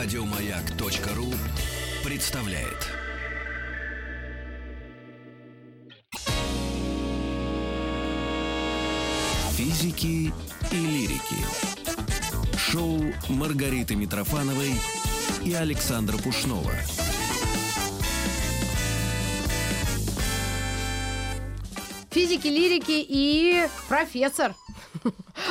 Радиомаяк.ру представляет. Физики и лирики. Шоу Маргариты Митрофановой и Александра Пушнова. Физики, лирики и профессор.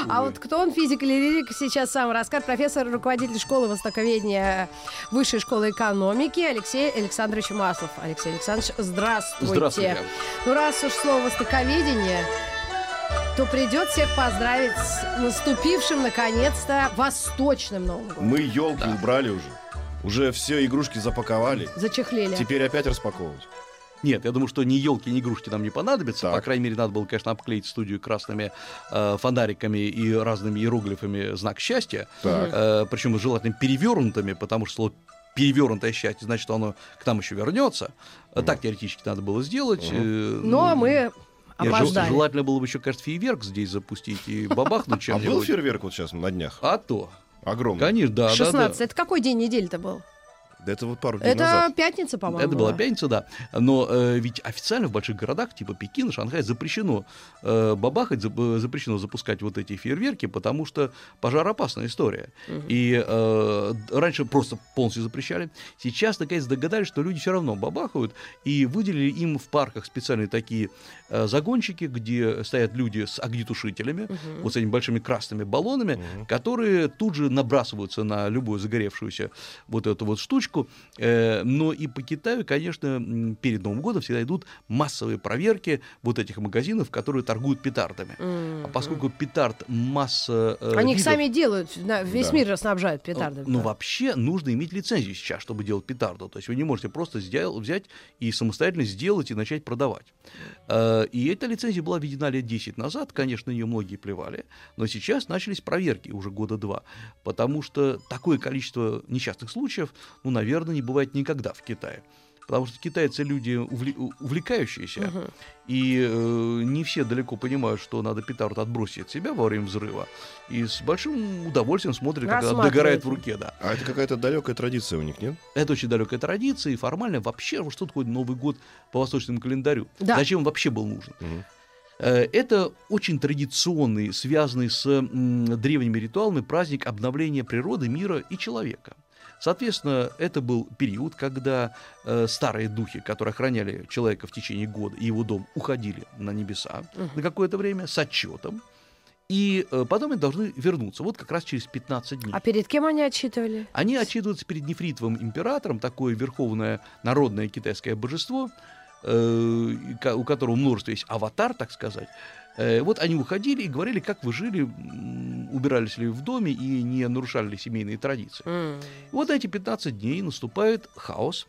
А вот кто он, физик или лирик, сейчас сам расскажет. Профессор, руководитель школы востоковедения Высшей школы экономики Алексей Александрович Маслов. Алексей Александрович, здравствуйте. Здравствуйте. Ну, раз уж слово востоковедение, то придет всех поздравить с наступившим, наконец-то, восточным Новым годом. Мы елку убрали уже. Уже все игрушки запаковали. Зачехлели. Теперь опять распаковывать. Нет, я думаю, что ни елки, ни игрушки нам не понадобятся. Так. По крайней мере, надо было, конечно, обклеить студию красными э, фонариками и разными иероглифами знак счастья. Так. Э, причем желательно перевернутыми, потому что слово перевернутое счастье, значит, оно к нам еще вернется. Э, Так теоретически надо было сделать. э, Но мы нет, жел- опоздали. желательно было бы еще, кажется, фейерверк здесь запустить и бабахнуть А чем-нибудь. был фейерверк вот сейчас на днях? А то. Огромный. Конечно, да, да, 16. да. Это какой день недели-то был? Да это вот пару дней Это назад. пятница, по-моему. Это была пятница, да. Но э, ведь официально в больших городах, типа Пекина, Шанхай, запрещено э, бабахать, зап- э, запрещено запускать вот эти фейерверки, потому что пожароопасная история. И э, раньше просто полностью запрещали. Сейчас, наконец, догадались, что люди все равно бабахают, и выделили им в парках специальные такие э, загончики, где стоят люди с огнетушителями, вот с этими большими красными баллонами, которые тут же набрасываются на любую загоревшуюся вот эту вот штучку. Э, но и по Китаю, конечно, перед Новым годом всегда идут массовые проверки вот этих магазинов, которые торгуют петардами. А поскольку петард масса э, Они их видов, сами делают, весь Да. мир снабжают петардами. ну, да. вообще нужно иметь лицензию сейчас, чтобы делать петарду. То есть вы не можете просто сдел- взять и самостоятельно сделать и начать продавать. Э, И эта лицензия была введена лет 10 назад. Конечно, ее многие плевали. Но сейчас начались проверки уже года два. Потому что такое количество несчастных случаев, ну, наверное, не бывает никогда в Китае. Потому что китайцы люди увлекающиеся, и э, не все далеко понимают, что надо петард отбросить от себя во время взрыва, и с большим удовольствием смотрят, как она догорает в руке, да. А это какая-то далекая традиция у них, нет? Это очень далекая традиция, и формально вообще, что такое Новый год по восточному календарю? Да. Зачем он вообще был нужен? Э, Это очень традиционный, связанный с м, древними ритуалами праздник обновления природы, мира и человека. Соответственно, это был период, когда э, старые духи, которые охраняли человека в течение года и его дом, уходили на небеса на какое-то время с отчетом, и э, потом они должны вернуться, вот как раз через 15 дней. А перед кем они отчитывали? Они отчитываются перед нефритовым императором, такое верховное народное китайское божество, э, у которого множество есть аватар, так сказать. Э, Вот они уходили и говорили, как вы жили, убирались ли в доме и не нарушали ли семейные традиции. М. И вот эти 15 дней наступает хаос.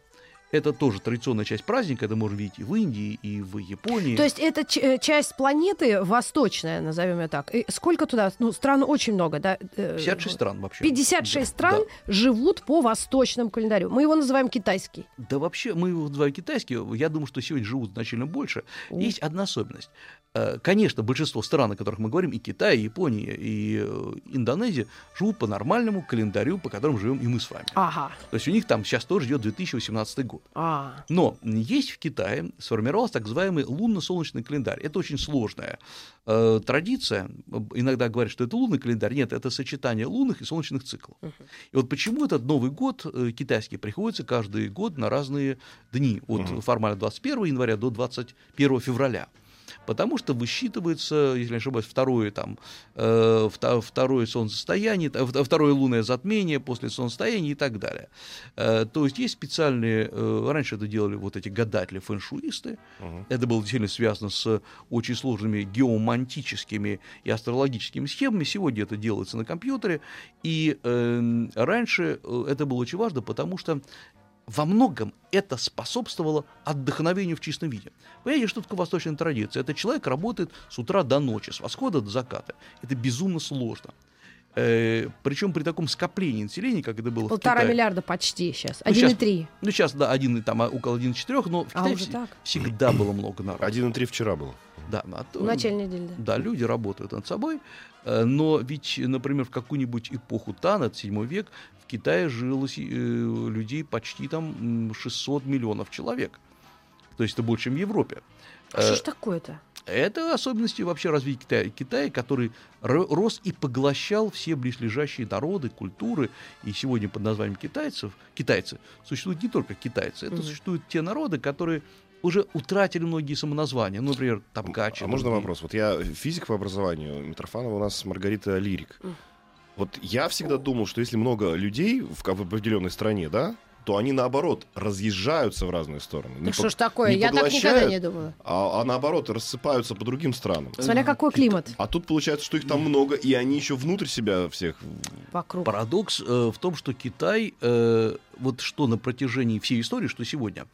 Это тоже традиционная часть праздника, это можно видеть и в Индии, и в Японии. То есть это э, часть планеты восточная, назовем ее так. И сколько туда? Ну, стран очень много, да? Э, 56 стран вообще. 56 Да, стран да. живут по восточному календарю. Мы его называем китайский. Да вообще, мы его называем китайский, я думаю, что сегодня живут значительно больше. О. Есть одна особенность. Э, Конечно, большинство стран, о которых мы говорим, и Китай, и Япония, и э, Индонезия, живут по нормальному календарю, по которому живем и мы с вами. Ага. То есть у них там сейчас тоже идет 2018 год. А. Но есть в Китае сформировался так называемый лунно-солнечный календарь. Это очень сложная э, традиция. Иногда говорят, что это лунный календарь. Нет, это сочетание лунных и солнечных циклов. И вот почему этот Новый год э, китайский приходится каждый год на разные дни, от формально 21 января до 21 февраля. Потому что высчитывается, если не ошибаюсь, второе, там, э, вто- второе солнцестояние, вт- второе лунное затмение после солнцестояния и так далее. Э, то есть есть специальные, э, раньше это делали вот эти гадатели, фэншуисты, это было действительно связано с очень сложными геомантическими и астрологическими схемами, сегодня это делается на компьютере, и э, раньше э, это было очень важно, потому что во многом это способствовало отдохновению в чистом виде. Понимаете, что такое восточная традиция? Это человек работает с утра до ночи, с восхода до заката. Это безумно сложно. причем при таком скоплении населения, как это было в Полтора Китае. миллиарда почти сейчас. Ну, щас- 1,3. Ну, сейчас, да, один, там, а, около 1,4, но в А, Китае уже вс- так? всегда было много народу. 1,3 вчера было. Да, а то- В начале недели, да. Да, люди работают над собой, э, но ведь, например, в какую-нибудь эпоху Тан, это 7 век, в Китае жило э, людей почти там м, 600 миллионов человек. То есть это больше, чем в Европе. А что ж такое-то? Это особенности вообще развития Китая, Китая который ро- рос и поглощал все близлежащие народы, культуры. И сегодня под названием китайцев, китайцы, существуют не только китайцы, это Мгм. существуют те народы, которые уже утратили многие самоназвания. Ну, например, табгачи. А можно другие. вопрос? Вот я физик по образованию, Митрофанова у нас Маргарита лирик. Вот я всегда думал, что если много людей в, в определенной стране, да, то они наоборот разъезжаются в разные стороны. Не Ну что по- ж такое? Я так никогда не думала. А, а наоборот рассыпаются по другим странам. Смотря какой климат А тут получается, что их там много, и они еще внутрь себя всех. вокруг. Парадокс э, в том, что Китай, э, вот что на протяжении всей истории, что сегодня,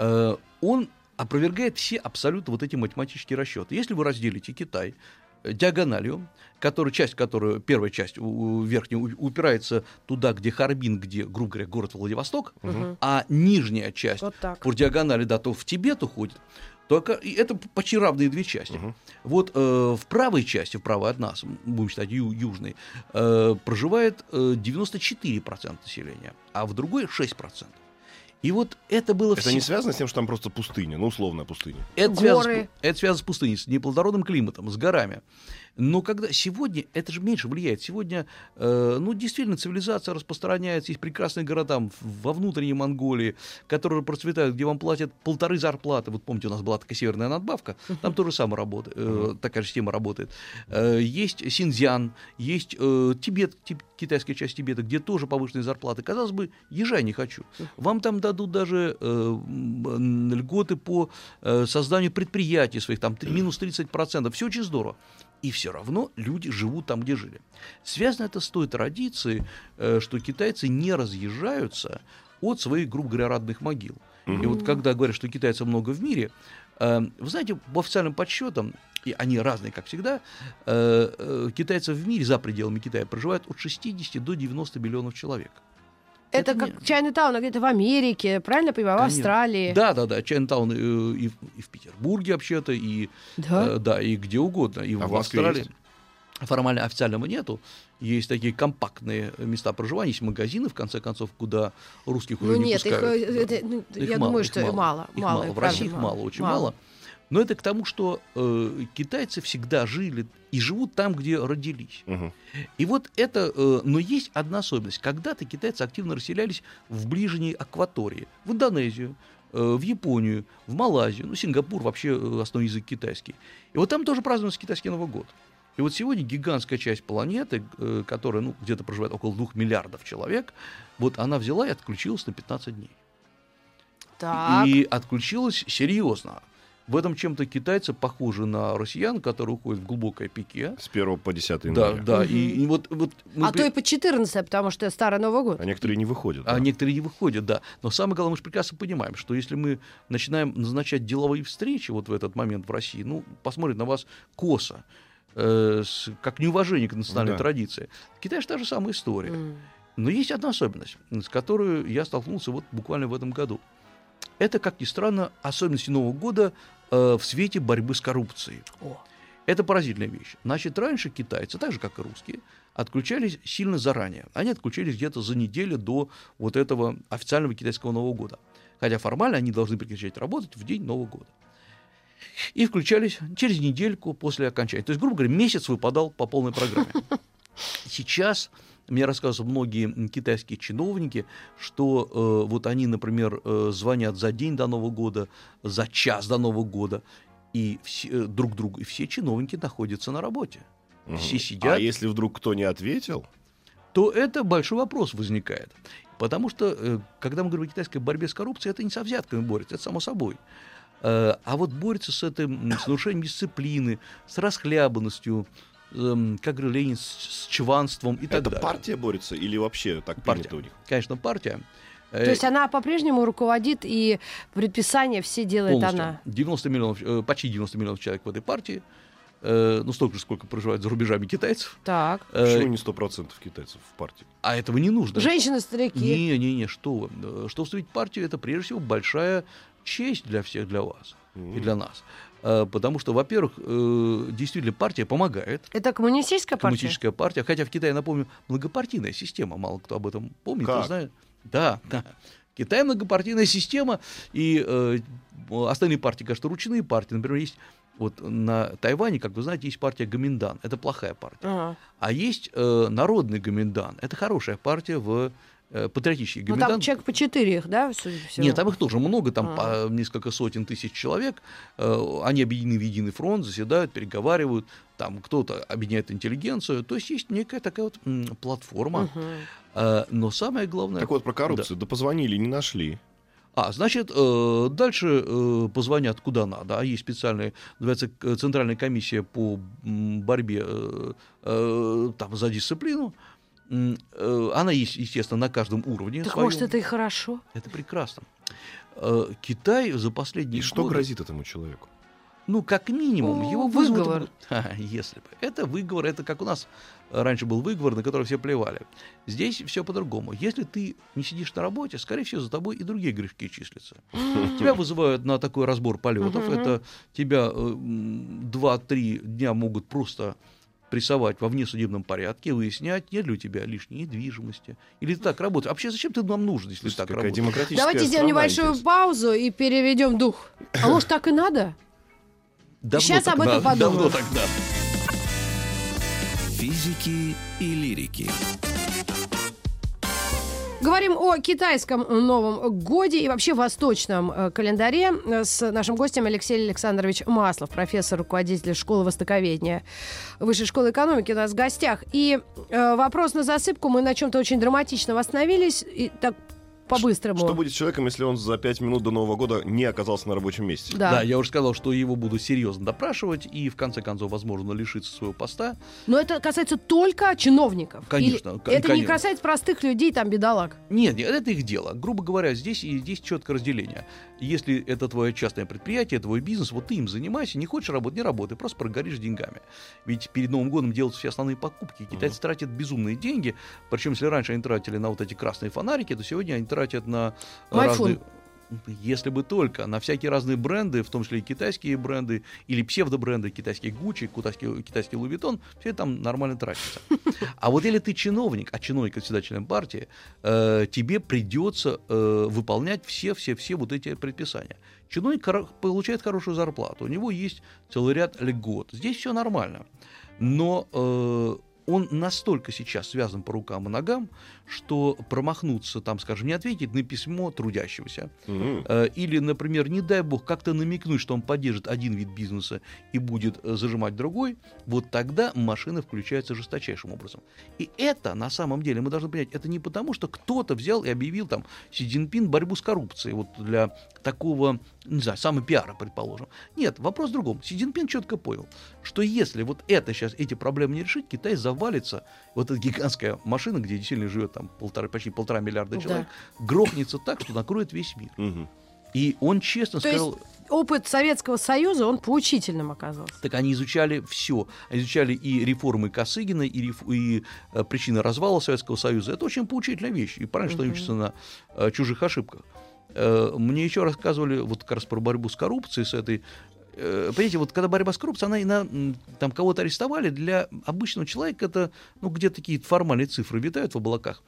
э, он опровергает все абсолютно вот эти математические расчеты. Если вы разделите Китай э, диагональю, которая, часть которой, первая часть у- у- верхняя, у- упирается туда, где Харбин, где, грубо говоря, город Владивосток, Мгм. а нижняя часть Вот так. по диагонали, да, то в Тибет уходит, только это почти равные две части. Мгм. Вот э, в правой части, в правой от нас, будем считать ю- южной, э, проживает э, 94% населения, а в другой 6%. И вот это было Это не связано с тем, что там просто пустыня, ну условная пустыня. это связано, с, Горы. пу- это связано с пустыней, с неплодородным климатом, с горами. Но когда сегодня это же меньше влияет. Сегодня, э, ну, действительно, цивилизация распространяется. Есть прекрасные города во внутренней Монголии, которые процветают, где вам платят полторы зарплаты. Вот помните, у нас была такая северная надбавка, там тоже самое работает, э, такая же система работает. Э, есть Синьцзян, есть э, Тибет, ти- китайская часть Тибета, где тоже повышенные зарплаты. Казалось бы, езжай не хочу. Вам там дадут даже э, льготы по э, созданию предприятий своих, там минус 30%. Все очень здорово. И все равно люди живут там, где жили. Связано это с той традицией, э, что китайцы не разъезжаются от своих, грубо говоря, родных могил. И вот когда говорят, что китайцев много в мире, э, вы знаете, по официальным подсчетам, и они разные, как всегда, э, китайцев в мире за пределами Китая проживает от 60 до 90 миллионов человек. Это это как не- Чайна-таун, где-то в Америке, правильно я понимаю, в. Австралии. Да, да, да. Чайнтаун э, и, в- и в Петербурге вообще-то, и Да? э, да, и где угодно, и А в, Австралии. есть? Формально официального нету. Есть такие компактные места проживания, есть магазины, в конце концов, куда русских уже Ну не нет, их, пускают. э, это, ну, Их я мало, думаю, их что мало. Их мало, мало. их В России их мало, очень мало. Но это к тому, что э, китайцы всегда жили и живут там, где родились. Мгм. И вот это, э, но есть одна особенность. Когда-то китайцы активно расселялись в ближней акватории, в Индонезию, э, в Японию, в Малайзию, ну, Сингапур вообще э, основной язык китайский. И вот там тоже празднуется китайский Новый год. И вот сегодня гигантская часть планеты, э, которая ну, где-то проживает около двух миллиардов человек, вот она взяла и отключилась на 15 дней. Так. И отключилась серьезно. В этом чем-то китайцы похожи на россиян, которые уходят в глубокое пике. С 1 по 10 Да, января. да. Мгм. И, и вот, вот мы А то и по 14, потому что Старый Новый год. А некоторые не выходят. а да. некоторые не выходят, да. Но самое главное, мы же прекрасно понимаем, что если мы начинаем назначать деловые встречи вот в этот момент в России, ну, посмотрят на вас косо, э, с- как неуважение к национальной Да. традиции. В Китае же та же самая история. М. Но есть одна особенность, с которой я столкнулся вот буквально в этом году. Это, как ни странно, особенности Нового года э, в свете борьбы с коррупцией. О. Это поразительная вещь. Значит, раньше китайцы, так же как и русские, отключались сильно заранее. Они отключались где-то за неделю до вот этого официального китайского Нового года. Хотя формально они должны прекращать работать в день Нового года. И включались через недельку после окончания. То есть, грубо говоря, месяц выпадал по полной программе. Сейчас мне рассказывают многие китайские чиновники, что э, вот они, например, э, звонят за день до Нового года, за час до Нового года, и все, э, друг другу, и все чиновники находятся на работе. Мгм. все сидят. А если вдруг кто не ответил, То это большой вопрос возникает. Потому что, э, когда мы говорим о китайской борьбе с коррупцией, это не со взятками борется, это само собой. Э, А вот борется с этим, с нарушением дисциплины, с расхлябанностью, эм, как говорил Ленин, с, с чванством и так это далее. партия борется или вообще так Партия. принято у них? Конечно, партия. Э, То есть она по-прежнему руководит, и предписания все делает полностью. она. 90 миллионов, э, почти 90 миллионов человек в этой партии. Э, Ну, столько же, сколько проживает за рубежами китайцев. Так. Э, Почему не 100% китайцев в партии? А этого не нужно. Женщины, старики. Не-не-не, что вы. Э, Что вступить в партию, это прежде всего большая честь для всех, для вас и Мгм. для нас. Э, потому что, во-первых, э, действительно партия помогает. Это коммунистическая партия? Коммунистическая партия. Хотя в Китае, напомню, многопартийная система. Мало кто об этом помнит. Как? Знает. Да, да. Китай многопартийная система, и э, остальные партии, конечно, ручные партии. Например, есть вот на Тайване, как вы знаете, есть партия Гоминдан. Это плохая партия. Ага. А есть э, народный Гоминдан. Это хорошая партия в э, патриотический Ну, Гоминдан. там человек по четыре их, да, судя по всему? Нет, там их тоже много, там А. по несколько сотен тысяч человек. Э, Они объединены в единый фронт, заседают, переговаривают. Там кто-то объединяет интеллигенцию. То есть есть некая такая вот платформа. Э, Но самое главное... Так вот, про коррупцию. Да, позвонили, не нашли. А, значит, дальше позвонят куда надо. А есть специальная, называется, Центральная комиссия по борьбе там, за дисциплину. Она есть, естественно, на каждом уровне. Так своем. может, это и хорошо? Это прекрасно. Э, Китай за последние И что годы- грозит этому человеку? Ну, как минимум, О, его вызовут... выговор. Ха, если бы. Это выговор, это как у нас раньше был выговор, на который все плевали. Здесь все по-другому. Если ты не сидишь на работе, скорее всего, за тобой и другие грешки числятся. Тебя вызывают на такой разбор полетов. Это тебя э, м, 2-3 дня могут просто прессовать во внесудебном порядке, выяснять, нет ли у тебя лишней недвижимости. Или ты так работаешь. Вообще, зачем ты нам нужен, если ты Слушайте, так работаешь? Давайте сделаем небольшую интересно. паузу и переведем дух. А может, так и надо? Давно Сейчас об этом тогда- Давно подумаем. тогда. Физики и лирики. Говорим о китайском Новом Годе и вообще восточном э, календаре с нашим гостем Алексей Александрович Маслов, профессор, руководитель школы востоковедения Высшей школы экономики у нас в гостях. И э, вопрос на засыпку. Мы на чем-то очень драматично остановились. И так по-быстрому. Что будет с человеком, если он за пять минут до Нового года не оказался на рабочем месте? Да. Да, я уже сказал, что его будут серьезно допрашивать и в конце концов, возможно, лишиться своего поста. Но это касается только чиновников. Конечно, Или это не конечно. касается простых людей, там, бедолаг. Нет, нет, это их дело. Грубо говоря, здесь и здесь четкое разделение. Если это твое частное предприятие, твой бизнес, вот ты им занимайся, не хочешь работать, не работай, просто прогоришь деньгами. Ведь перед Новым годом делаются все основные покупки. Китайцы тратят безумные деньги, причем если раньше они тратили на вот эти красные фонарики, то сегодня они тратят на э, Майфун. разные... Если бы только на всякие разные бренды, в том числе и китайские бренды, или псевдобренды, китайский Гуччи, китайский, китайский Луи Виттон, все это там нормально тратится. А вот если ты чиновник, а чиновник это всегда член партии, э, тебе придется э, выполнять все-все-все вот эти предписания. Чиновник хоро- получает хорошую зарплату, у него есть целый ряд льгот. Здесь все нормально. Но э, он настолько сейчас связан по рукам и ногам, что промахнуться, там, скажем, не ответить на письмо трудящегося. Э, Или, например, не дай бог, как-то намекнуть, что он поддержит один вид бизнеса и будет э, зажимать другой, вот тогда машина включается жесточайшим образом. И это, на самом деле, мы должны понять, это не потому, что кто-то взял и объявил там Си Цзиньпин борьбу с коррупцией, вот для такого, не знаю, самопиара, предположим. Нет, вопрос в другом. Си Цзиньпин четко понял, что если вот это сейчас, эти проблемы не решить, Китай завалится, вот эта гигантская машина, где действительно живет там полтора, почти полтора миллиарда Да. человек, грохнется так, что накроет весь мир. Мгм. И он честно То сказал, есть опыт Советского Союза, он поучительным оказался. так они изучали все. Они изучали и реформы Косыгина, и, реф- и э, причины развала Советского Союза. Это очень поучительная вещь. И правильно, что они учатся на э, чужих ошибках. Э, мне еще рассказывали вот как раз про борьбу с коррупцией, с этой э, Понимаете, вот когда борьба с коррупцией, она и м, там кого-то арестовали, для обычного человека это, ну, где такие формальные цифры витают в облаках.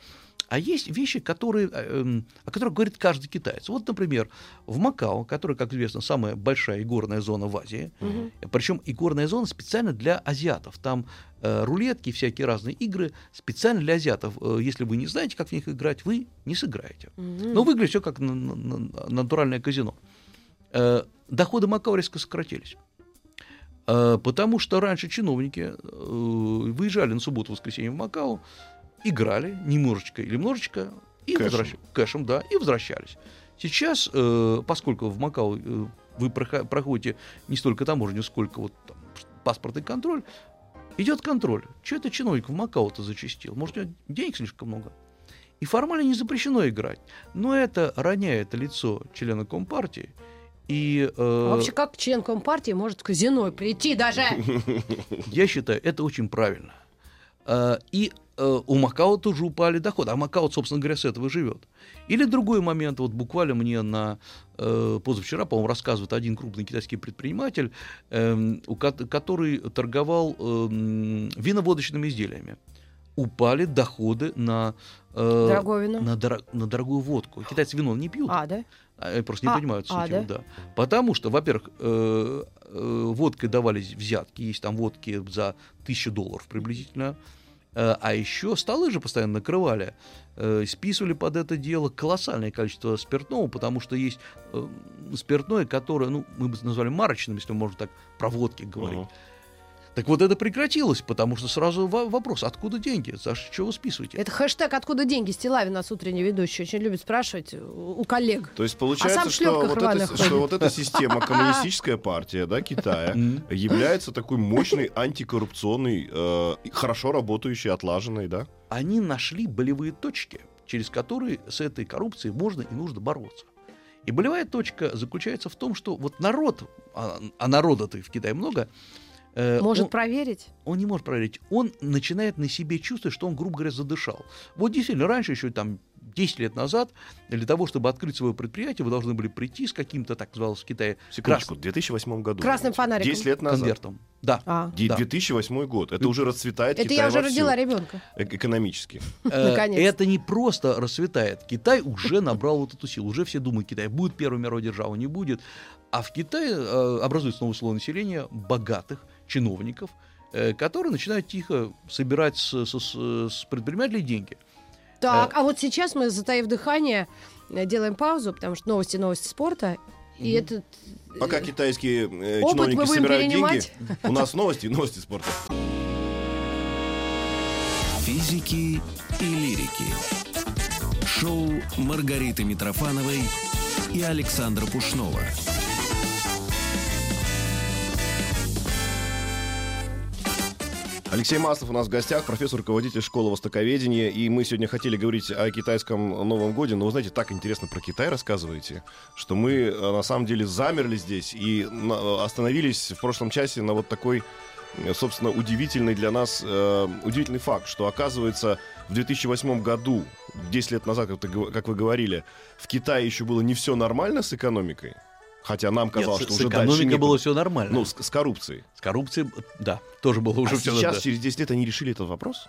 А есть вещи, которые, э, эм, о которых говорит каждый китаец. Вот, например, в Макао, который, как известно, самая большая игорная зона в Азии, причем игорная зона специально для азиатов. Там э, рулетки, всякие разные игры специально для азиатов. Э, если вы не знаете, как в них играть, вы не сыграете. Но выглядит все как на- на- на- натуральное казино. Э, доходы Макао резко сократились. Э, потому что раньше чиновники выезжали на субботу-воскресенье в Макао, играли немножечко или немножечко, и Кэшем. возвращ- кэшем, да, и возвращались. Сейчас, э, поскольку в Макао э, вы прохо- проходите не столько таможню, сколько вот там, паспортный контроль, идет контроль. Что это чиновник в Макао-то зачастил? Может, у него денег слишком много? И формально не запрещено играть. Но это роняет лицо члена Компартии. И э, А вообще, как член Компартии может в казино прийти даже? я считаю, это очень правильно. Э, И у Макао тоже упали доходы. А Макао, собственно говоря, с этого живет. Или другой момент, вот буквально мне на э, позавчера, по-моему, рассказывает один крупный китайский предприниматель, э, у, ко- который торговал э, виноводочными изделиями. Упали доходы на, э, Дорогое вино? на, дор- на дорогую водку. Китайцы вино не пьют. А, да? Они просто не А, понимают а, суть его, да? Потому что, во-первых, э, э, водкой давались взятки, есть там водки за тысячу долларов приблизительно, Э, а еще столы же постоянно накрывали, э, списывали под это дело колоссальное количество спиртного, потому что есть э, спиртное, которое, ну, мы бы назвали марочным, если можно так про водки говорить. Мгм. Так вот это прекратилось, потому что сразу во- вопрос, откуда деньги, за что вы списываете? Это хэштег «Откуда деньги?» Стилавин, нас утренний ведущий, очень любит спрашивать у коллег. То есть получается, А что, вот ходит. что вот эта система, коммунистическая партия да, Китая, является такой мощной антикоррупционной, э, хорошо работающей, отлаженной, да? они нашли болевые точки, через которые с этой коррупцией можно и нужно бороться. И болевая точка заключается в том, что вот народ, а, а народа-то в Китае много, Может он, проверить? он не может проверить, он начинает на себе чувствовать, что он, грубо говоря, задышал. Вот действительно, раньше еще там 10 лет назад, для того, чтобы открыть свое предприятие, вы должны были прийти с каким-то, так называлось в Китае, Секундочку, в 2008 году. Красным фонариком. 10 лет назад. конвертом. Да. А. Ди- Да. 2008 год. Это уже расцветает Это Китай я уже вовсю. родила ребенка. Э- Экономически. Э. Это не просто расцветает. Китай уже набрал вот эту силу. Уже все думают, Китай будет первой мировой державой, не будет. А в Китае э, образуется новое слой населения богатых чиновников, э, которые начинают тихо собирать с, с- с- предпринимателей деньги. Так, а вот сейчас мы, затаив дыхание, э, делаем паузу, потому что новости, новости спорта. И Мгм. этот... э, Пока китайские э, Опыт чиновники мы будем собирают перенимать. деньги, у нас новости, новости спорта. Физики и лирики. Шоу Маргариты Митрофановой и Александра Пушнова. Алексей Маслов у нас в гостях, профессор, руководитель школы востоковедения. И мы сегодня хотели говорить о китайском Новом Годе, но вы знаете, так интересно про Китай рассказываете, что мы э, на самом деле замерли здесь и на- остановились в прошлом часе на вот такой, э, собственно, удивительный для нас, э, удивительный факт, что оказывается в 2008 году, 10 лет назад, как, как вы говорили, в Китае еще было не все нормально с экономикой, хотя нам казалось, Нет, что с уже дальше экономикой некуда. было все нормально. Ну, с, с коррупцией. с коррупцией, да, тоже было уже а все сейчас, через 10 лет, они решили этот вопрос?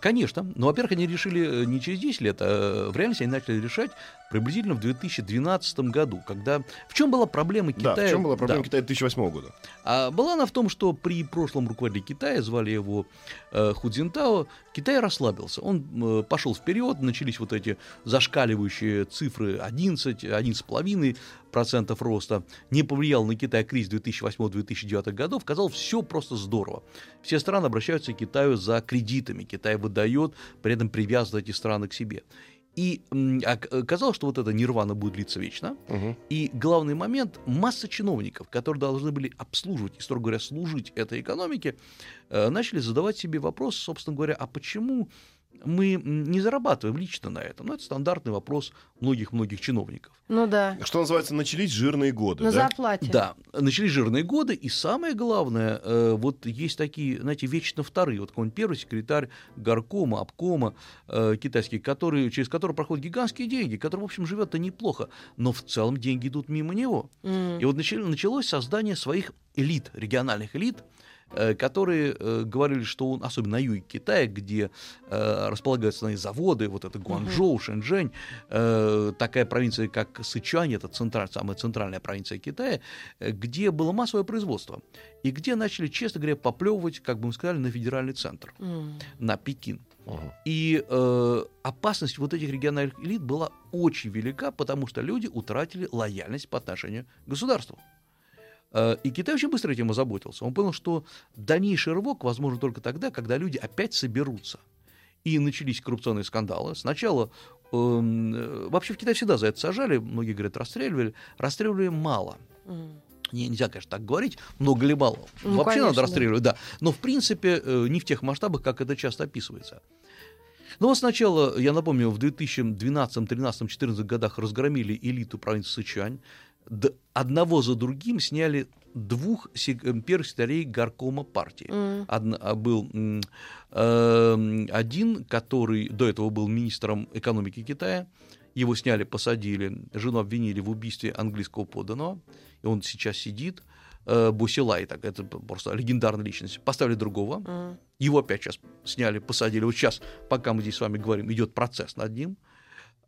Конечно. Но, во-первых, они решили э, не через 10 лет, а в реальности они начали решать приблизительно в 2012 году, когда... В чем была проблема Китая? Да, в чем была проблема Да. Китая 2008 года? А была она в том, что при прошлом руководителе Китая, звали его э, Худзинтао, Китай расслабился. Он э, пошел вперед, начались вот эти зашкаливающие цифры 11, 11,5 процентов роста. Не повлиял на Китай кризис 2008-2009 годов. Казалось, все просто здорово. Все страны обращаются к Китаю за кредитами. Китай выдает, при этом привязывает эти страны к себе. И м, ок- оказалось, что вот эта нирвана будет длиться вечно. Мгм. И главный момент, масса чиновников, которые должны были обслуживать и, строго говоря, служить этой экономике, э, начали задавать себе вопрос, собственно говоря, а почему мы не зарабатываем лично на этом? Ну, это стандартный вопрос многих-многих чиновников. Ну да, Что называется, начались жирные годы, на да? зарплате. Да, начались жирные годы, и самое главное, э, вот есть такие, знаете, вечно вторые, вот какой-нибудь первый секретарь горкома, обкома э, китайский, который, через который проходят гигантские деньги, который, в общем, живет-то неплохо, но в целом деньги идут мимо него. М. И вот началось создание своих элит, региональных элит, которые э, говорили, что он, особенно на юге Китая, где э, располагаются основные заводы, вот это Гуанчжоу, Шэньчжэнь, э, такая провинция, как Сычуань, это централь- самая центральная провинция Китая, э, где было массовое производство, и где начали, честно говоря, поплевывать, как бы мы сказали, на федеральный центр, на Пекин. И э, опасность вот этих региональных элит была очень велика, потому что люди утратили лояльность по отношению к государству. Э, И Китай очень быстро этим озаботился. Он понял, что дальнейший рывок возможен только тогда, когда люди опять соберутся. И начались коррупционные скандалы. Сначала эм, э, вообще в Китае всегда за это сажали, многие говорят, расстреливали. Расстреливали мало. Не, нельзя, конечно, так говорить, много ли мало. Ну, Вообще конечно, надо расстреливать, да. Но, в принципе, э, не в тех масштабах, как это часто описывается. Ну вот сначала, я напомню, в 2012, 13, 14 годах разгромили элиту провинции Сычуань, одного за другим сняли двух э, первых секретарей горкома партии. М. Одна- а был э, один, который до этого был министром экономики Китая. Его сняли, посадили, жену обвинили в убийстве английского подданного, и он сейчас сидит. Э, Бусилай, так это просто легендарная личность. Поставили другого, М. его опять сейчас сняли, посадили. Вот сейчас, пока мы здесь с вами говорим, идет процесс над ним. А,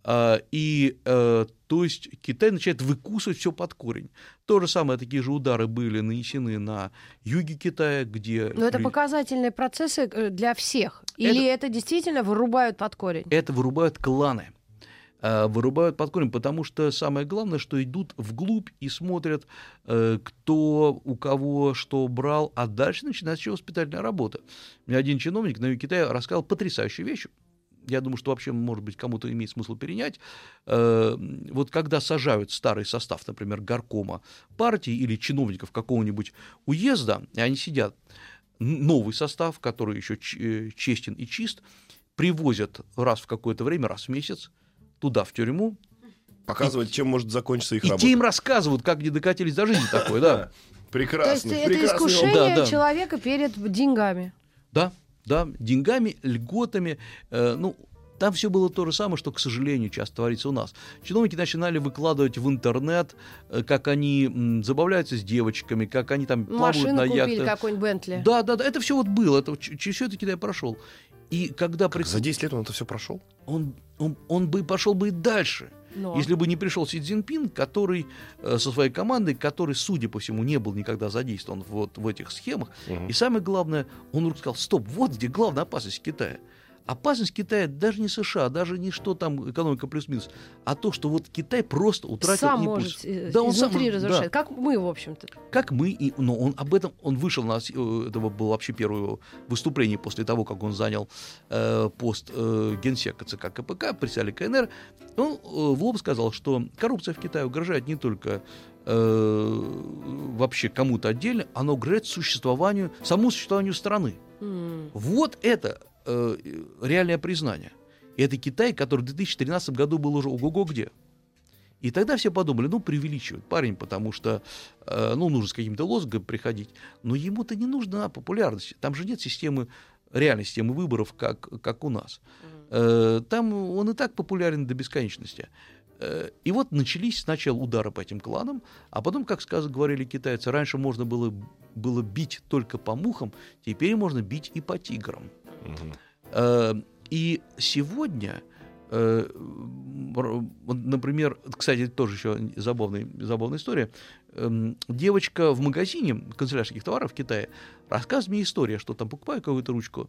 И, э, то есть, Китай начинает выкусывать все под корень. То же самое, такие же удары были нанесены на юге Китая, где... Но это показательные процессы э, для всех. Или это действительно вырубают под корень? это вырубают кланы. Э, Вырубают под корень, потому что самое главное, что идут вглубь и смотрят, кто у кого что брал, а дальше начинается воспитательная работа. Мне один чиновник на юге Китая рассказал потрясающую вещь. Я думаю, что вообще, может быть, кому-то имеет смысл перенять. Э, Вот когда сажают старый состав, например, горкома партии или чиновников какого-нибудь уезда, и они сидят, новый состав, который еще ч- э, честен и чист, привозят раз в какое-то время, раз в месяц, туда, в тюрьму, Показывать, чем может закончиться их и работа. те им рассказывают, как не докатились до жизни такой, да. То есть Прекрасный, это искушение человека перед деньгами. Да, да, деньгами, льготами. э, ну, там все было то же самое, что, к сожалению, часто творится у нас. Чиновники начинали выкладывать в интернет, э, как они забавляются с девочками, как они там плавают Машину на купили, яхтах. какой-нибудь Бентли. Да, да, да, это все вот было, это через все это Китай прошел. И когда Как пред- За 10 лет он это все прошел? он, он, он бы пошел бы и дальше. Но. Если бы не пришел Си Цзиньпин, который э, со своей командой, который, судя по всему, не был никогда задействован вот в этих схемах. Мгм. И самое главное, он вдруг сказал, стоп, вот где главная опасность Китая. Опасность Китая даже не США, даже не что там экономика плюс-минус, а то, что вот Китай просто утратил сам импульс. может э, Да, он сам разрушать. да. Как мы, в общем-то. Как мы, и, но он об этом, он вышел на, э, это было вообще первое его выступление после того, как он занял э, пост э, генсека ЦК КПК, председателя КНР, он э, в лоб сказал, что коррупция в Китае угрожает не только э, вообще кому-то отдельно, она угрожает существованию, самому существованию страны. М. Вот это э, реальное признание. И это Китай, который в 2013 году был уже ого-го где. И тогда все подумали, ну, преувеличивает парень, потому что, э, ну, нужно с каким-то лозунгом приходить. Но ему-то не нужна популярность. Там же нет системы, реальной системы выборов, как, как у нас. Э, там он и так популярен до бесконечности. Э, И вот начались сначала удары по этим кланам, а потом, как сказ- говорили китайцы, раньше можно было, было бить только по мухам, теперь можно бить и по тиграм. Э, И сегодня, э, например, кстати, тоже еще забавная, забавная история. Эм, Девочка в магазине канцелярских товаров в Китае рассказывает мне историю, что там покупаю какую-то ручку,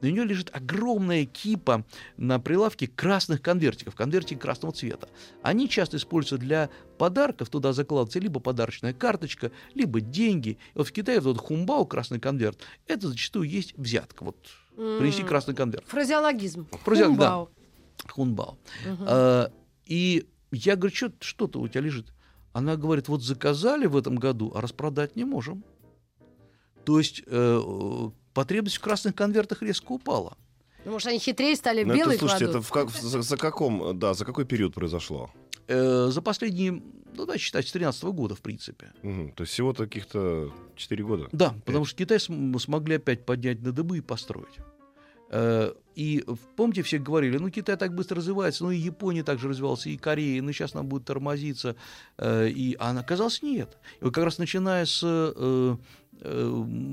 на нее лежит огромная кипа на прилавке красных конвертиков, конвертики красного цвета. Они часто используются для подарков, туда закладывается либо подарочная карточка, либо деньги. И вот в Китае вот этот хумбао, красный конверт, это зачастую есть взятка. Вот принеси М. красный конверт. Фразеологизм. Фразеолог- да. Хунбао. А, и я говорю, что, что-то у тебя лежит. Она говорит, вот заказали в этом году, а распродать не можем. То есть э, потребность в красных конвертах резко упала. Ну, может, они хитрее стали, Ну, это, белые слушайте, кладут. это в как- за, за каком, да, за какой период произошло? Э, за последние, ну да, считать, с 2013 года, в принципе. Мгм. То есть всего каких-то 4 года. Да, потому что Китай см- смогли опять поднять на дыбы и построить. Э, И помните, все говорили, ну Китай так быстро развивается, ну и Япония также развивался, и Корея, ну сейчас нам будет тормозиться. Э, И, а оказалось нет. И вот как раз начиная с э, э,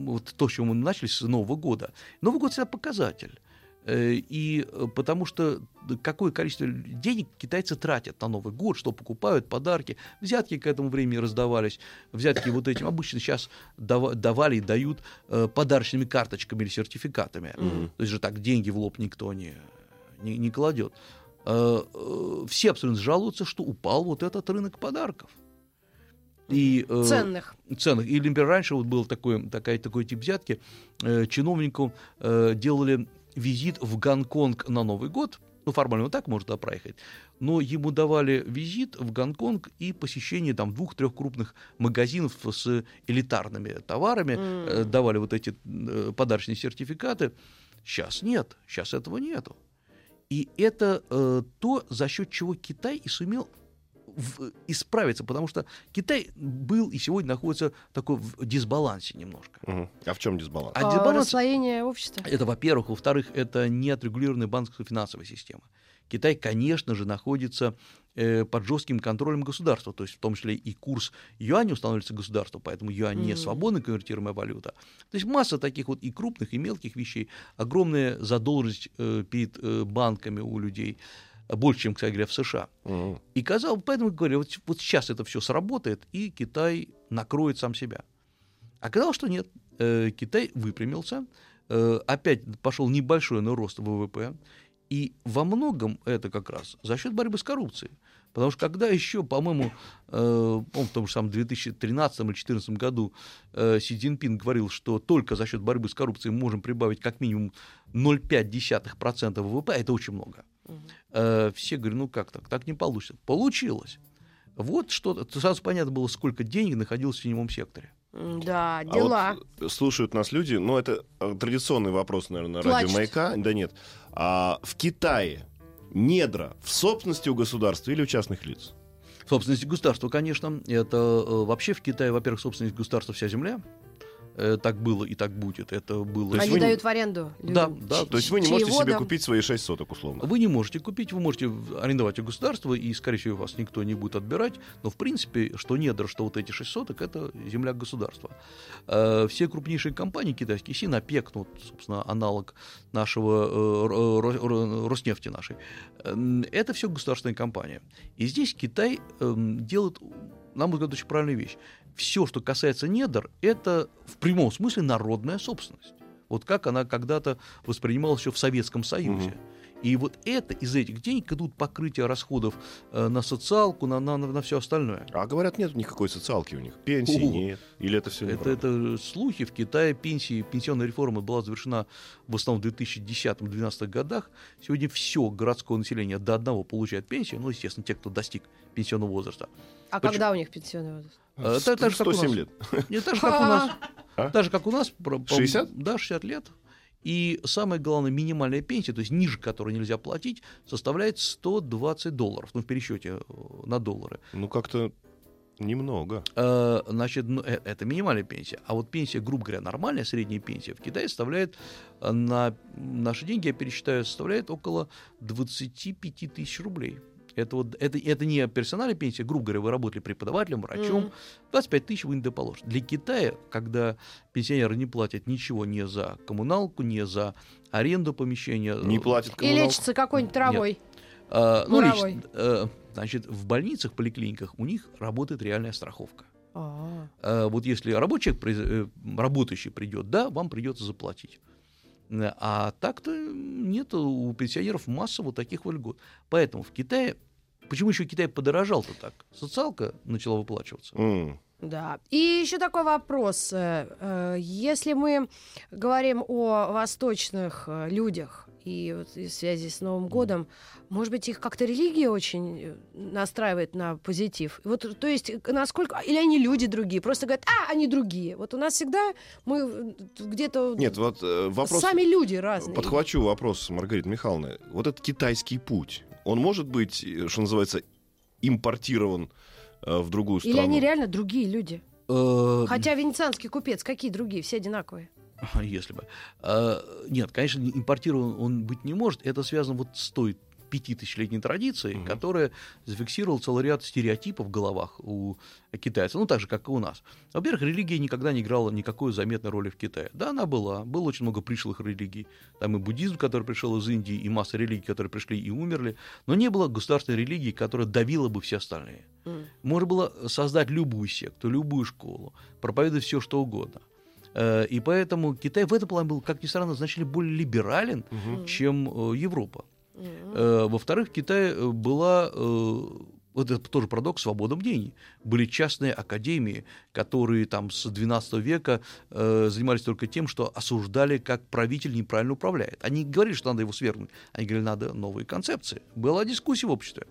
вот то, с чего мы начали, с Нового года. Новый год всегда показатель. Э, И э, потому что какое количество денег китайцы тратят на Новый год, что покупают, подарки, взятки к этому времени раздавались, взятки вот этим обычно сейчас дава- давали и дают э, подарочными карточками или сертификатами. Мгм. То есть же так деньги в лоб никто не, не, не кладет. Все абсолютно жалуются, что упал вот этот рынок подарков. И, э, Ценных. ценных. Или, например, раньше вот был такой, такая, такой тип взятки. Э, чиновнику э, делали визит в Гонконг на Новый год. Ну, формально он так может туда проехать. Но ему давали визит в Гонконг и посещение там двух-трех крупных магазинов с элитарными товарами. Э, давали вот эти э, подарочные сертификаты. Сейчас нет. Сейчас этого нету. И это э, то, за счет чего Китай и сумел в- исправиться, потому что Китай был и сегодня находится в такой в дисбалансе немножко. Мгм. А в чем дисбаланс? А А, дисбаланс- расслоение общества. Это, во-первых. Во-вторых, это неотрегулированная банковская финансовая система. Китай, конечно же, находится э, под жестким контролем государства, то есть в том числе и курс юаня устанавливается государство, поэтому юань не свободно конвертируемая валюта. То есть масса таких вот и крупных, и мелких вещей, огромная задолженность э, перед э, банками у людей, больше, чем, кстати говоря, в США. Мгм. И казалось, поэтому говорю, вот, вот сейчас это все сработает, и Китай накроет сам себя. Оказалось, что нет. Э, Китай выпрямился, э, опять пошел небольшой, но рост ВВП. И во многом это как раз за счет борьбы с коррупцией. Потому что когда еще, по-моему, э, в том же самом 2013 или 2014 году э, Си Цзиньпин говорил, что только за счет борьбы с коррупцией мы можем прибавить как минимум 0,5% ВВП, а это очень много. Э, все говорят, ну как так, так не получится. Получилось. Вот что сразу понятно было, сколько денег находилось в теневом секторе. Да, А дела. вот слушают нас люди, ну это э, традиционный вопрос, наверное, на Плачут. радио Маяка. Да нет. А в Китае недра в собственности у государства или у частных лиц? Собственность государства, конечно, это э, вообще в Китае, во-первых, собственность государства вся земля. Э, так было и так будет. Это было. Они вы дают в аренду Да, да, То есть вы не можете себе купить свои 6 соток, условно. Вы не можете купить, вы можете арендовать у государства, и, скорее всего, вас никто не будет отбирать. Но, в принципе, что недра, что вот эти шесть соток, это земля государства. Э, Все крупнейшие компании китайские, Синопек, ну, собственно, аналог нашего э, Ро- Ро- Ро- Роснефти нашей, это все государственные компании. И здесь Китай эм, делает, на мой взгляд, очень правильную вещь. Все, что касается недр, это в прямом смысле народная собственность. Вот как она когда-то воспринималась еще в Советском Союзе. Мгм. И вот это из этих денег идут покрытие расходов э, на социалку, на, на, на все остальное. А говорят, нет никакой социалки у них. Пенсии О. нет. Или это все Это, это слухи. В Китае пенсии, пенсионная реформа была завершена в основном в 2010-2012 годах. Сегодня все городское население до одного получает пенсию. Ну, естественно, те, кто достиг пенсионного возраста. А Почему? когда у них пенсионный возраст? Так- так же, как у 107 нас. лет. Не так же, как у нас. А? Так же, как у нас. про- по- 60? Да, 60 лет. И самое главное, минимальная пенсия, то есть ниже которой нельзя платить, составляет 120 долларов, ну, в пересчете э, на доллары. Ну, как-то немного. Э, Значит, ну, э, это минимальная пенсия. А вот пенсия, грубо говоря, нормальная средняя пенсия в Китае составляет э, на наши деньги, я пересчитаю, составляет около 25 тысяч рублей. Это, вот, это, это не персональная пенсия, грубо говоря, вы работали преподавателем, врачом, Мгм. 25 тысяч вы не доположите. Для Китая, когда пенсионеры не платят ничего ни за коммуналку, ни за аренду помещения, Не платят И коммуналку. лечится какой-нибудь травой. э, ну, Муровой. лично, э, значит, в больницах, поликлиниках у них работает реальная страховка. А. Э, вот если рабочий э, работающий придет, да, вам придется заплатить. Э, А так-то нет у пенсионеров масса вот таких вот льгот. Поэтому в Китае, почему еще Китай подорожал-то так? Социалка начала выплачиваться. М. Да. И еще такой вопрос. Э, э, Если мы говорим о восточных людях и вот в связи с Новым годом, может быть, их как-то религия очень э, настраивает на позитив. Вот, то есть, насколько... Или они люди другие, просто говорят, а, они другие. Вот у нас всегда мы э, где-то... Нет, вот э, вопрос... Сами люди разные. Подхвачу вопрос, Маргарита Михайловна. Вот этот китайский путь, он может быть, что называется, импортирован в другую Или страну? они реально другие люди. Хотя венецианский купец, какие другие? Все одинаковые. Если бы. А, Нет, конечно, импортирован он быть не может. Это связано вот с той пятитысячелетней традицией, Мгм. которая зафиксировала целый ряд стереотипов в головах у китайцев, ну так же, как и у нас. Во-первых, религия никогда не играла никакой заметной роли в Китае. Да, она была, было очень много пришлых религий. Там и буддизм, который пришел из Индии, и масса религий, которые пришли и умерли, но не было государственной религии, которая давила бы все остальные. М. Можно было создать любую секту, любую школу, проповедовать все, что угодно. Э, И поэтому Китай в этом плане был, как ни странно, значительно более либерален, Мгм. чем э, Европа. Э, Во-вторых, в Китае э, была, вот это тоже парадокс, свобода мнений. Были частные академии, которые там с XII века э, занимались только тем, что осуждали, как правитель неправильно управляет. Они не говорили, что надо его свергнуть, они говорили, надо новые концепции. Была дискуссия в обществе.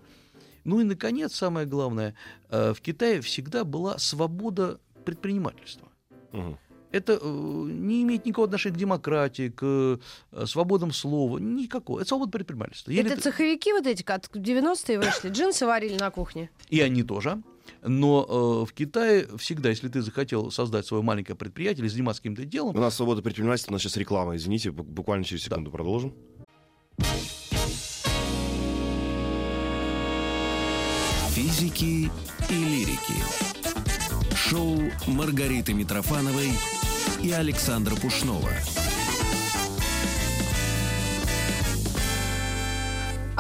Ну и, наконец, самое главное, э, в Китае всегда была свобода предпринимательства. Мгм. Это э, не имеет никакого отношения к демократии, к э, свободам слова, никакого. Это свобода предпринимательства. Или Это цеховики вот эти, как в 90-е вышли, джинсы варили на кухне. И они тоже. Но э, в Китае всегда, если ты захотел создать свое маленькое предприятие или заниматься каким-то делом, У нас свобода предпринимательства, у нас сейчас реклама, извините, бу- буквально через секунду продолжим. Физики и лирики. Шоу Маргариты Митрофановой и Александра Пушнова.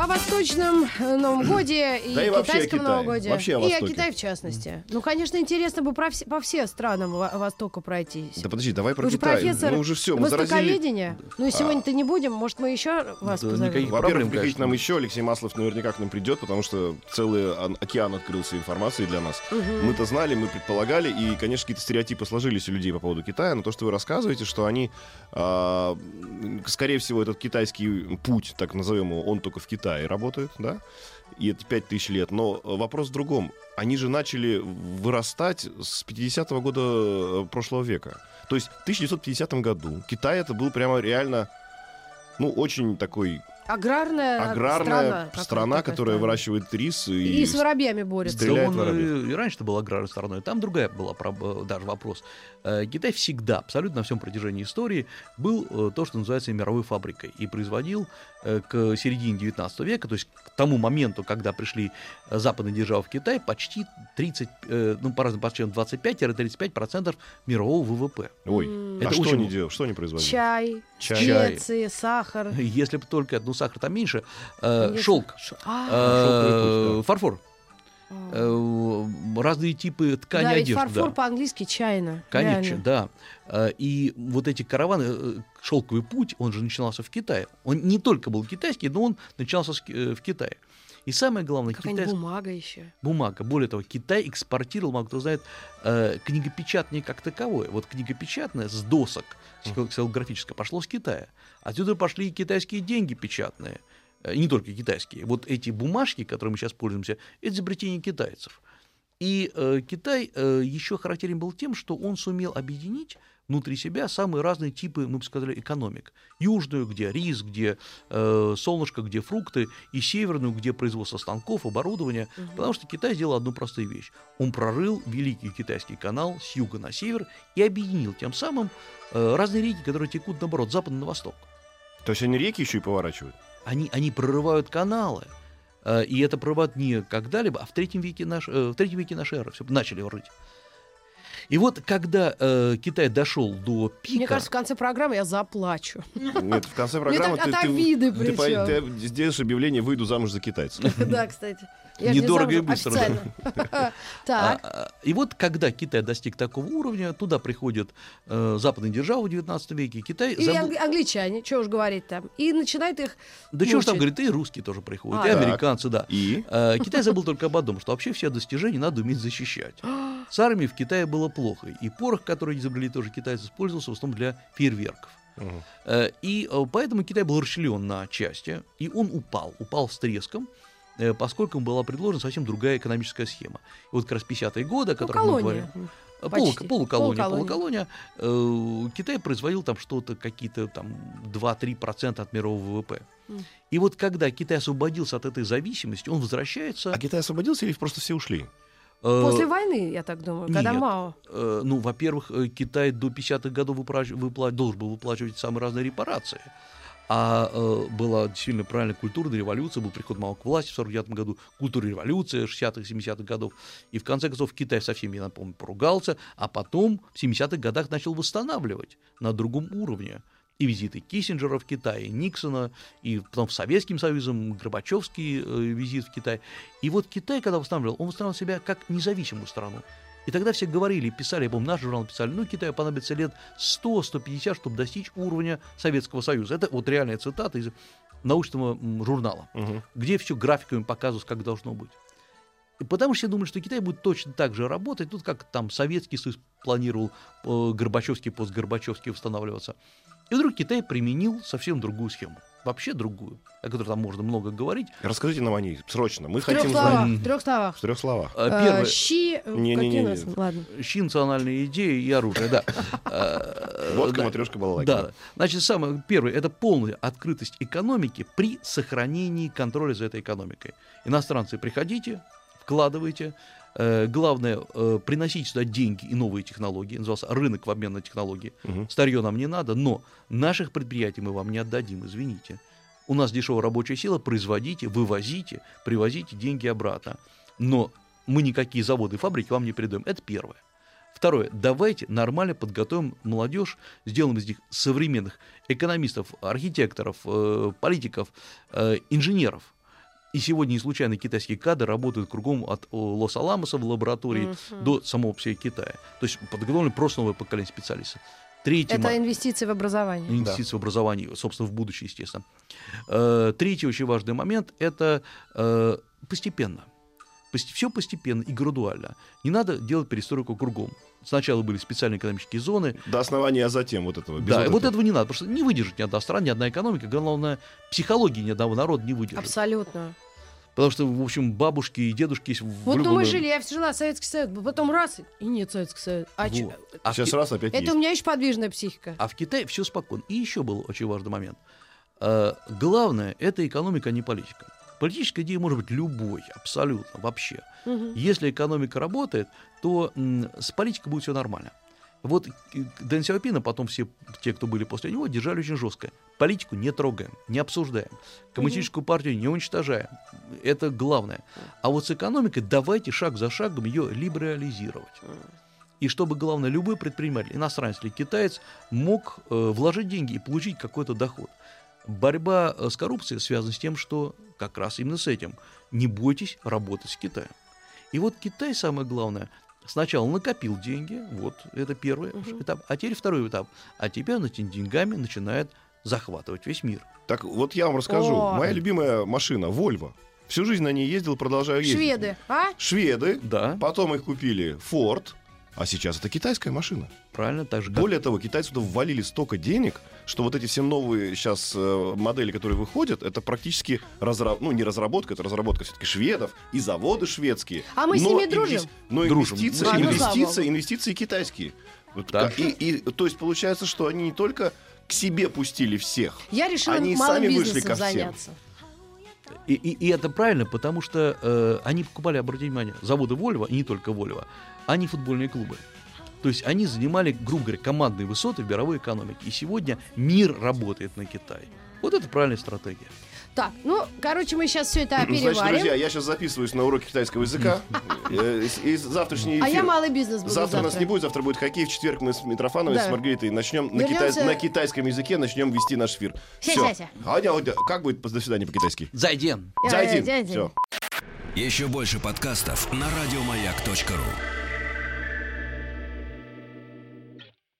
О восточном э, Новом Годе и Да и китайском. Новогоде. Вообще о и о. Китае в частности. Ну, конечно, интересно бы про все- по всем странам Во- Востока пройтись. Да подожди, давай про Вы же Китай. профессор Мы уже все, мы заразили. Ну, сегодня-то не будем, может, мы еще вас Да, позовем? никаких- Во-первых, приходите нам еще, Алексей Маслов наверняка к нам придет, потому что целый ан- океан открылся информации для нас. Мгм. Мы-то знали, мы предполагали, и, конечно, какие-то стереотипы сложились у людей по поводу Китая, но то, что вы рассказываете, что они, а, скорее всего, этот китайский путь, так назовем его, он только в Китае работает, да, и это 5000 лет. Но э, вопрос в другом. Они же начали вырастать с 50-го года э, прошлого века. То есть в 1950 году Китай это был прямо реально, ну, очень такой Аграрная, аграрная страна, страна, которая страна. выращивает рис и, И с воробьями борется. Стреляет Да он воробей. и, и раньше-то был аграрной стороной. Там другая была э, даже вопрос. Э, Китай всегда, абсолютно на всем протяжении истории, был э, то, что называется мировой фабрикой. И производил э, к середине 19 века, то есть к тому моменту, когда пришли э, западные державы в Китай, почти 30, э, ну, по разным подсчетам, 25-35% мирового ВВП. Ой, а Это что очень они много. делают? Что они производят? Чай, Чай. специи, сахар. Если бы только, ну, сахар там меньше, э, шелк, А, э, путь, фарфор, а. э, разные типы ткани Да, ведь одежды. фарфор да. по-английски чайно. Конечно, реально. да. Э, И вот эти караваны, шелковый путь, он же начинался в Китае. Он не только был китайский, но он э, в Китае. И самое главное, китай... бумага еще. бумага. Более того, Китай экспортировал, мало кто знает, э, книгопечатание как таковое. Вот книгопечатное с досок, ксилографическое, пошло с Китая. Отсюда пошли и китайские деньги печатные. Э, И не только китайские. Вот эти бумажки, которыми мы сейчас пользуемся, это изобретение китайцев. И э, Китай э, еще характерен был тем, что он сумел объединить внутри себя самые разные типы, мы бы сказали, экономик. Южную, где рис, где э, солнышко, где фрукты, и северную, где производство станков, оборудования. Потому что Китай сделал одну простую вещь. Он прорыл Великий Китайский канал с юга на север и объединил тем самым э, разные реки, которые текут, наоборот, с запада на восток. То есть они реки еще и поворачивают? Они, они прорывают каналы. Э, И это прорывают не когда-либо, а в третьем веке, наш, э, в третьем веке нашей эры. Всё, начали рыть. И вот когда э, Китай дошел до пика... Мне кажется, в конце программы я заплачу. Нет, в конце Мне программы так ты, от ты- ты ты сделаешь объявление «Выйду замуж за китайца». Да, кстати. Я же не Недорого и быстро, да. официально. Так. А, а, И вот когда Китай достиг такого уровня, туда приходят э, западные державы в 19 веке, Китай англи- англичане, что уж говорить там. И начинает их Да чего ж там говорит, и русские тоже приходят, А, и так. американцы, да. И? Китай забыл только об одном, что вообще все достижения надо уметь защищать. С армией в Китае было плохо, и порох, который изобрели тоже китайцы, использовался в основном для фейерверков. Э, И э, поэтому Китай был расчленен на части, и он упал, упал с треском, поскольку ему была предложена совсем другая экономическая схема. И вот как раз 50-е годы, о Ну, которых мы колония. говорим, э, полу- полуколония, Полуколония. полуколония, э, Китай производил там что-то, какие-то там 2-3% от мирового ВВП. М. И вот когда Китай освободился от этой зависимости, он возвращается... А Китай освободился или просто все ушли? э, После войны, я так думаю, когда нет. Мао. э, ну, во-первых, э, Китай до 50-х годов выплач- выпла- должен был выплачивать самые разные репарации. А э, была действительно правильная культурная революция, был приход Мао к власти в 49 году, культурная революция 60-х, 70-х годов. И в конце концов Китай со всеми, я напомню, поругался, а потом в 70-х годах начал восстанавливать на другом уровне. И визиты Киссинджера в Китай, Никсона, и потом в Советским Союзом, Горбачевский э, визит в Китай. И вот Китай, когда восстанавливал, он восстанавливал себя как независимую страну. И тогда все говорили, писали, я помню, наш журнал писали, ну, Китаю понадобится лет 100-150, чтобы достичь уровня Советского Союза. Это вот реальная цитата из научного журнала, Мгм. где все графиками показывают, как должно быть. И потому что я думаю, что Китай будет точно так же работать, тут как там Советский Союз планировал э, Горбачевский, постгорбачевский восстанавливаться. И вдруг Китай применил совсем другую схему. Вообще другую, о которой там можно много говорить. Расскажите нам о ней срочно. Мы В трех хотим словах. знать. В трех словах. В трех словах. Э, Первое, Щи. э, Не-не-не-не. Какие у нас? Ладно. щи, национальные идеи и оружие, да. Э, Водка, матрешка, балалайка. Да, значит, самое первое это полная открытость экономики при сохранении контроля за этой экономикой. Иностранцы, приходите, вкладывайте. Э, главное, э, приносите сюда деньги и новые технологии. Назывался рынок в обмен на технологии. Мгм. Старье нам не надо, но наших предприятий мы вам не отдадим, извините. У нас дешевая рабочая сила, производите, вывозите, привозите деньги обратно. Но мы никакие заводы и фабрики вам не передаем. Это первое. Второе. Давайте нормально подготовим молодежь, сделаем из них современных экономистов, архитекторов, э, политиков, э, инженеров. И сегодня не случайно китайские кадры работают кругом от о, Лос-Аламоса в лаборатории Мгм. до самого себе Китая. То есть подготовлено просто новое поколение специалистов. Третий Это инвестиции в образование. инвестиции в образование, собственно, в будущее, естественно. Э, Третий очень важный момент – это э, постепенно. Все постепенно и градуально. Не надо делать перестройку кругом. Сначала были специальные экономические зоны. До основания, а затем вот этого. без да, вот вот этого. этого не надо, потому что не выдержит ни одна страна, ни одна экономика, главное, психология ни одного народа не выдержит. Абсолютно. Потому что, в общем, бабушки и дедушки есть в Вот ну любом- мы жили, я жила в Советский Союз, потом раз, и нет Советский Союз. А? Вот. А в Сейчас Ки- раз опять Это есть. у меня еще подвижная психика. А в Китае все спокойно. И еще был очень важный момент. Э, Главное – это экономика, а не политика. Политическая идея может быть любой, абсолютно, вообще. Мгм. Если экономика работает, то с политикой будет все нормально. Вот э, Дэн Сяопина, потом все те, кто были после него, держали очень жестко. Политику не трогаем, не обсуждаем. Коммунистическую партию не уничтожаем. Это главное. А вот с экономикой давайте шаг за шагом ее либерализировать. И чтобы, главное, любой предприниматель, иностранец или китаец, мог э, вложить деньги и получить какой-то доход. Борьба э, с коррупцией связана с тем, что как раз именно с этим. Не бойтесь работать с Китаем. И вот Китай, самое главное, сначала накопил деньги, вот это первый Мгм. этап, а теперь второй этап. А теперь он этими деньгами начинает захватывать весь мир. Так вот я вам расскажу. О. Моя любимая машина Volvo. Всю жизнь на ней ездил, продолжаю ездить. Шведы, а? Шведы. Да, Потом их купили Ford. А сейчас это китайская машина. правильно, так же как Более того, китайцы туда ввалили столько денег, что вот эти все новые сейчас э, модели, которые выходят, это практически разра... ну не разработка, это разработка все-таки шведов и заводы шведские. А мы с Но ними инвес- дружим? Но Дружим. инвестиции, А, ну, слава инвестиции, инвестиции китайские. Да. и, и, то есть получается, что они не только к себе пустили всех. Я решила Они малым сами вышли бизнесом ко всем. заняться. И, и- и это правильно, потому что э, они покупали, обратите внимание, заводы Volvo, и не только Volvo, они футбольные клубы. То есть они занимали, грубо говоря, командные высоты в мировой экономике. И сегодня мир работает на Китай. Вот это правильная стратегия. Так, ну, короче, мы сейчас все это Значит, переварим. друзья, я сейчас записываюсь на уроки китайского языка. Э, И завтрашний а я эфир- малый бизнес буду Завтра завтра. нас не будет, завтра будет хоккей. В четверг мы с Митрофановой, с Маргаритой начнем на, китайском языке начнем вести наш эфир. Адя. Как будет до свидания по-китайски? Зайден! Э. Все. Еще больше подкастов на радиомаяк.ру.